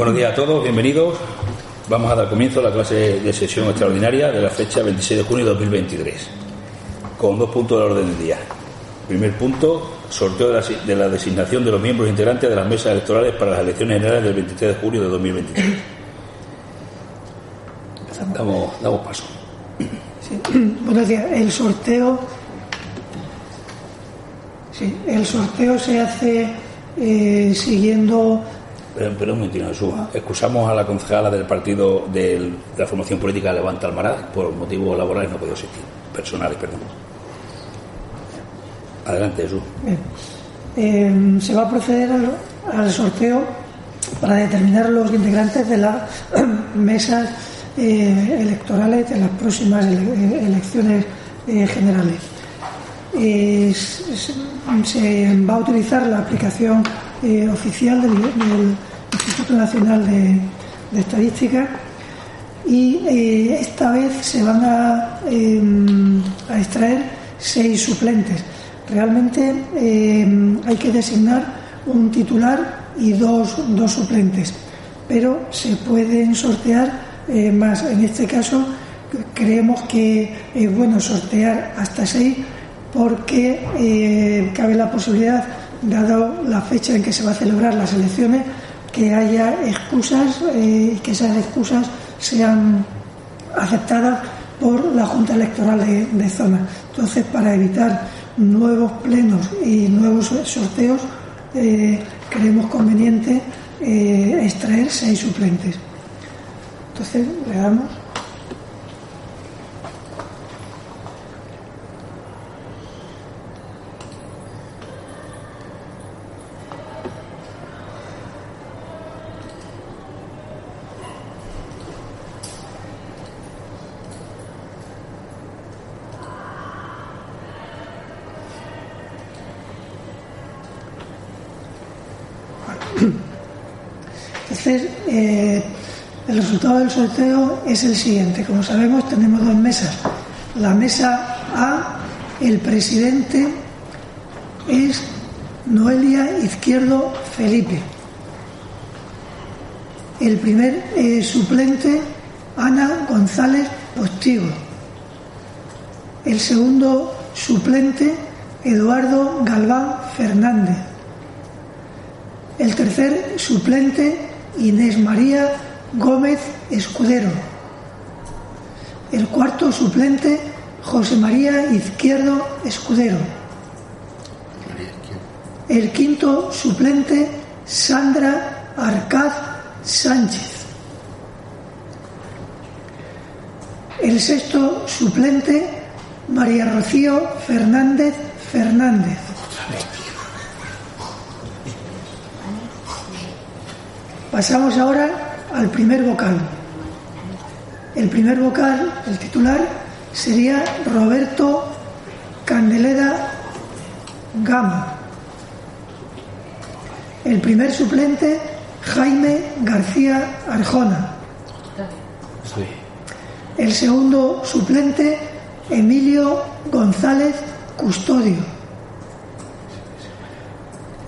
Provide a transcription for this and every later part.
Buenos días a todos, bienvenidos. Vamos a dar comienzo a la clase de sesión extraordinaria de la fecha 26 de junio de 2023, con dos puntos de orden del día. Primer punto, sorteo de la, designación de los miembros integrantes de las mesas electorales para las elecciones generales del 23 de junio de 2023. Damos, damos paso. Buenos días. El sorteo. Sí, el sorteo se hace eh, siguiendo pero, un momentito. Excusamos a la concejala del partido de la formación política Levanta Almaraz por motivos laborales no puede asistir. Personales, perdón. Adelante, Jesús. Eh, se va a proceder al, sorteo para determinar los integrantes de las mesas eh, electorales de las próximas elecciones eh, generales. se va a utilizar la aplicación oficial del, Instituto Nacional de, Estadística y eh, esta vez se van em, a, extraer seis suplentes. Realmente em, hay que designar un titular y dos, dos suplentes, pero se pueden sortear eh, más. En este caso creemos que es bueno sortear hasta seis porque eh, cabe la posibilidad, dado la fecha en que se va a celebrar las elecciones, que haya excusas y eh, que esas excusas sean aceptadas por la Junta Electoral de, zona. Entonces, para evitar nuevos plenos y nuevos sorteos, eh, creemos conveniente eh, extraer seis suplentes. Entonces, le damos. Eh, el resultado del sorteo es el siguiente. Como sabemos, tenemos dos mesas. La mesa A, el presidente es Noelia Izquierdo Felipe. El primer eh, suplente, Ana González Postigo. El segundo suplente, Eduardo Galván Fernández. El tercer suplente, Inés María Gómez Escudero. El cuarto suplente, José María Izquierdo Escudero. El quinto suplente, Sandra Arcaz Sánchez. El sexto suplente, María Rocío Fernández Fernández. Pasamos ahora al primer vocal. El primer vocal, el titular, sería Roberto Candeleda Gama. El primer suplente, Jaime García Arjona. El segundo suplente, Emilio González Custodio.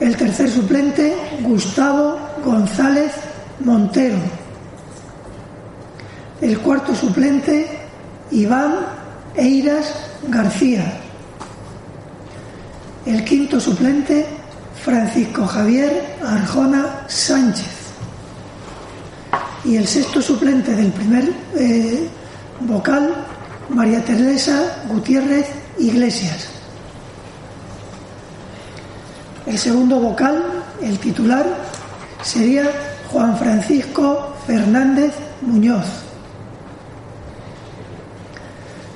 El tercer suplente, Gustavo González Montero. El cuarto suplente, Iván Eiras García. El quinto suplente, Francisco Javier Arjona Sánchez. Y el sexto suplente del primer eh, vocal, María Teresa Gutiérrez Iglesias. El segundo vocal, el titular, sería Juan Francisco Fernández Muñoz.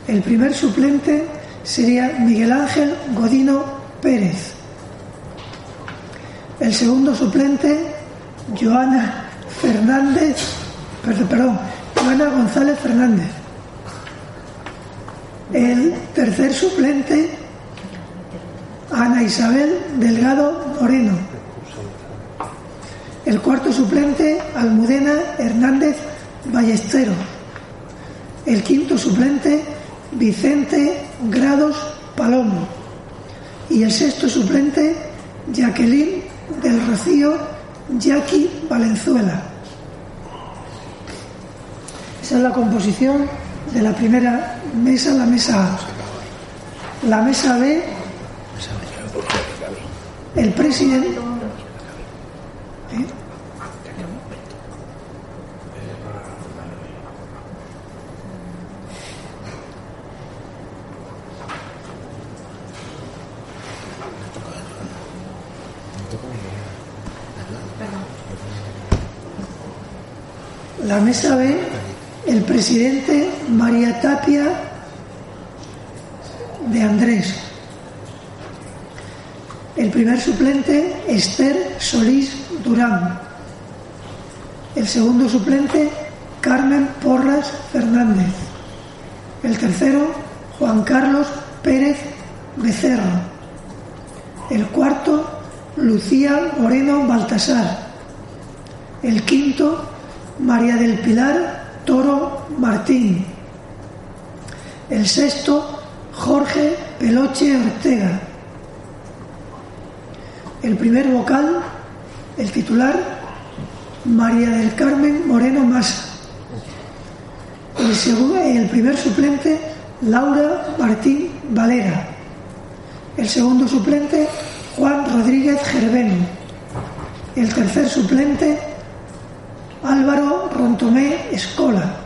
El primer suplente sería Miguel Ángel Godino Pérez. El segundo suplente, Joana Fernández perdón, Juana González Fernández. El tercer suplente, Ana Isabel Delgado Moreno. El cuarto suplente, Almudena Hernández Ballestero. El quinto suplente, Vicente Grados Palomo. Y el sexto suplente, Jacqueline del Rocío Jackie Valenzuela. Esa es la composición de la primera mesa, la mesa A. La mesa B, el presidente. ¿Eh? La mesa B, el presidente María Tapia de Andrés. El primer suplente, Esther Solís Durán. El segundo suplente, Carmen Porras Fernández. El tercero, Juan Carlos Pérez Becerro. El cuarto, Lucía Moreno Baltasar. El quinto, María del Pilar Toro Martín. El sexto, Jorge Peloche Ortega. El primer vocal, el titular, María del Carmen Moreno Massa. El, segundo, el primer suplente, Laura Martín Valera. El segundo suplente, Juan Rodríguez Gerveno. El tercer suplente, Álvaro Rontomé Escola.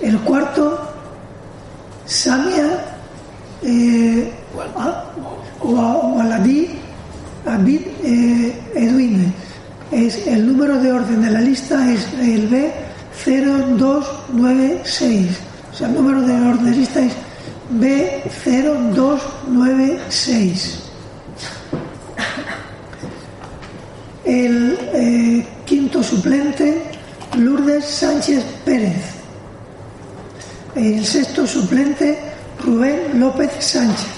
El cuarto, Samia eh, Waladí Abid eh, Edwin. Es, el número de orden de la lista es el B0296. O sea, el número de orden de la lista es B0296. El eh, suplente, Lourdes Sánchez Pérez. El sexto suplente, Rubén López Sánchez.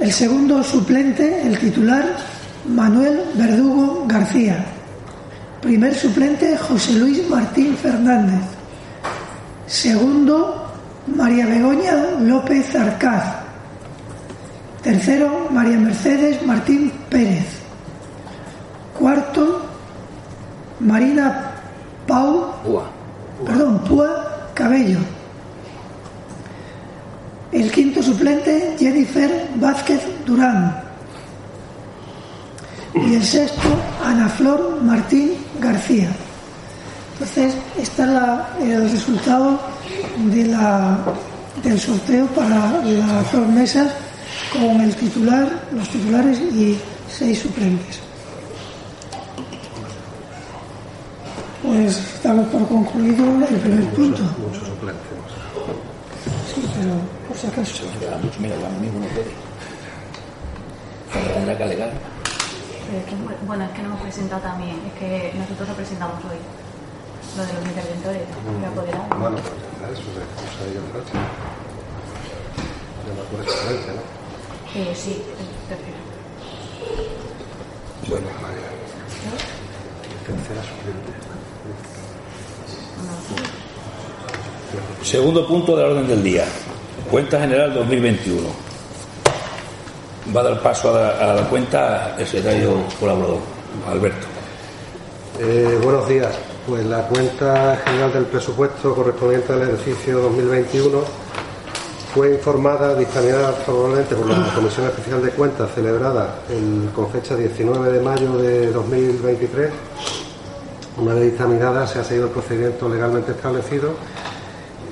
El segundo suplente, el titular, Manuel Verdugo García. Primer suplente, José Luis Martín Fernández. Segundo, María Begoña López Arcaz. Tercero, María Mercedes Martín Pérez. Cuarto, Marina Pau, perdón, Púa Cabello. El quinto suplente, Jennifer Vázquez Durán. Y el sexto, Ana Flor Martín García. Entonces, está la, el resultado de la, del sorteo para las dos mesas con el titular, los titulares y seis suplentes. Pues estamos por concluido el primer punto. Muchos suplentes. Sí, pero por si acaso. Mira, a mí no puede. Tendrá que alegar. Bueno, es que no hemos presentado también, es que nosotros lo presentamos hoy, lo de los interventores, apoderados. Bueno, pues eso se usa de ellos noche. De la correspondencia, ¿no? Eh, sí, tercero. Bueno, María. Tercera suplente. Segundo punto de la orden del día. Cuenta general 2021. Va a dar paso a la, a la cuenta el secretario colaborador, Alberto. Eh, buenos días. Pues la cuenta general del presupuesto correspondiente al ejercicio 2021 fue informada, dictaminada favorablemente por la Comisión Especial de Cuentas celebrada el- con fecha 19 de mayo de 2023. Una vez dictaminada se ha seguido el procedimiento legalmente establecido.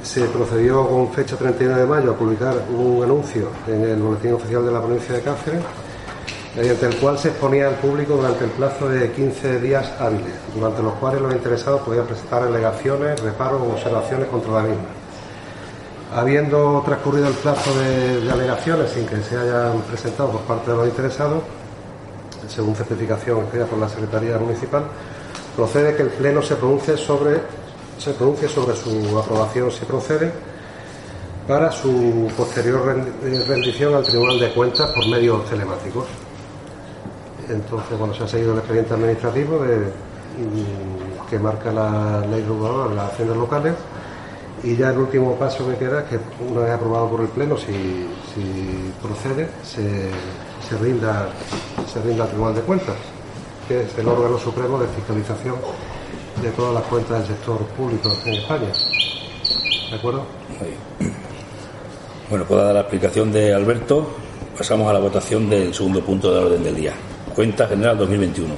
Se procedió con fecha 31 de mayo a publicar un anuncio en el Boletín Oficial de la Provincia de Cáceres mediante el cual se exponía al público durante el plazo de 15 días hábiles, durante los cuales los interesados podían presentar alegaciones, reparos o observaciones contra la misma. Habiendo transcurrido el plazo de, alegaciones sin que se hayan presentado por parte de los interesados, según certificación expedida por la Secretaría Municipal, procede que el Pleno se pronuncie sobre, se pronuncie sobre su aprobación, si procede, para su posterior eh, rendición al Tribunal de Cuentas por medios telemáticos. Entonces, bueno, se ha seguido el expediente administrativo que marca la ley de las haciendas locales y ya el último paso que queda es que una vez aprobado por el Pleno, si, procede, se, se, rinda, se rinda al Tribunal de Cuentas, que es el órgano supremo de fiscalización de todas las cuentas del sector público en España. ¿De acuerdo? Bueno, pues dada la explicación de Alberto, pasamos a la votación del segundo punto de orden del día. Cuenta General 2021.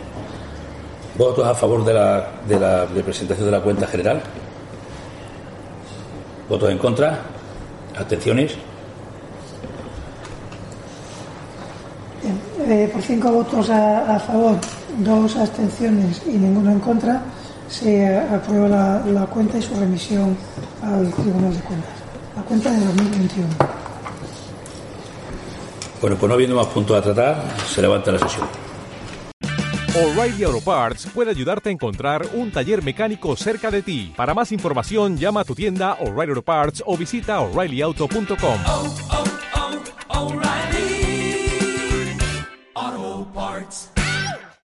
¿Votos a favor de la, de la presentación de la cuenta general? ¿Votos en contra? ¿Abstenciones? Eh, por cinco votos a, favor, dos abstenciones y ninguno en contra, se aprueba la, la cuenta y su remisión al Tribunal de Cuentas la cuenta de 2021. Bueno, pues no habiendo más puntos a tratar, se levanta la sesión. O'Reilly Auto Parts puede ayudarte a encontrar un taller mecánico cerca de ti. Para más información, llama a tu tienda O'Reilly Auto Parts o visita oreillyauto.com.